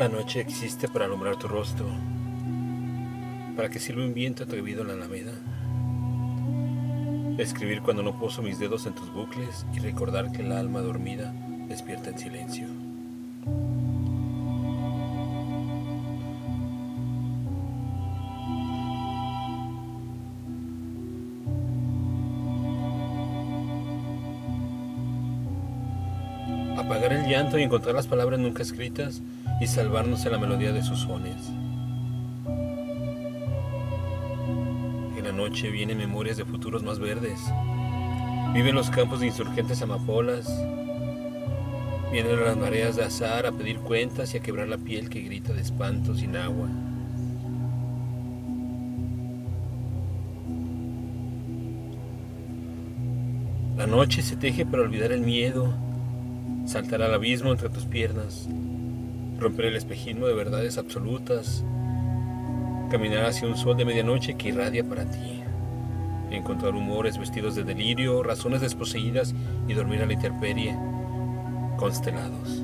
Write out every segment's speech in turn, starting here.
La noche existe para alumbrar tu rostro, para que sirva un viento atrevido en la alameda. Escribir cuando no poso mis dedos en tus bucles y recordar que el alma dormida despierta en silencio. Apagar el llanto y encontrar las palabras nunca escritas y salvarnos en la melodía de sus sones. En la noche vienen memorias de futuros más verdes. Viven los campos de insurgentes amapolas. Vienen las mareas de azar a pedir cuentas y a quebrar la piel que grita de espanto sin agua. La noche se teje para olvidar el miedo, saltar al abismo entre tus piernas, romper el espejismo de verdades absolutas, caminar hacia un sol de medianoche que irradia para ti, encontrar humores vestidos de delirio, razones desposeídas y dormir a la intemperie, constelados.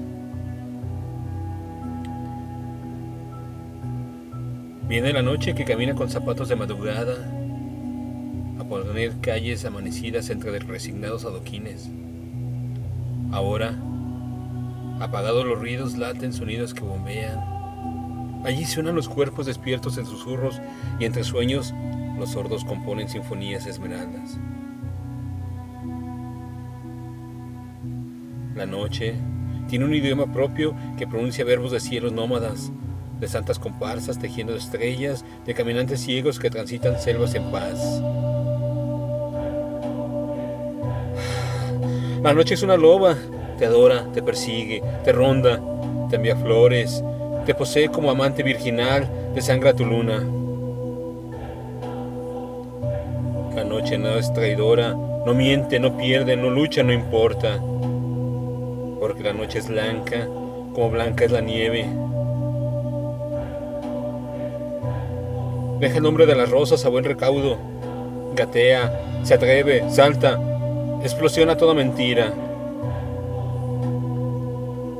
Viene la noche que camina con zapatos de madrugada, a poner calles amanecidas entre resignados adoquines. Ahora, apagados los ruidos, laten sonidos que bombean. Allí suenan los cuerpos despiertos en susurros y entre sueños los sordos componen sinfonías esmeraldas. La noche tiene un idioma propio que pronuncia verbos de cielos nómadas, de santas comparsas tejiendo estrellas, de caminantes ciegos que transitan selvas en paz. La noche es una loba, te adora, te persigue, te ronda, te envía flores, te posee como amante virginal, te sangra tu luna. La noche nada es traidora, no miente, no pierde, no lucha, no importa, porque la noche es blanca, como blanca es la nieve. Deja el nombre de las rosas a buen recaudo, gatea, se atreve, salta, explosiona toda mentira.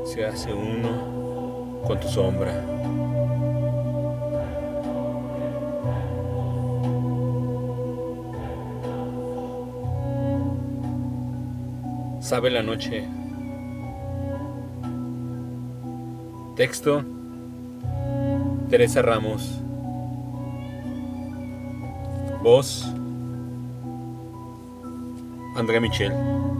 Se hace uno con tu sombra. Sabe la noche. Texto. Teresa Ramos. Voz. André Michel.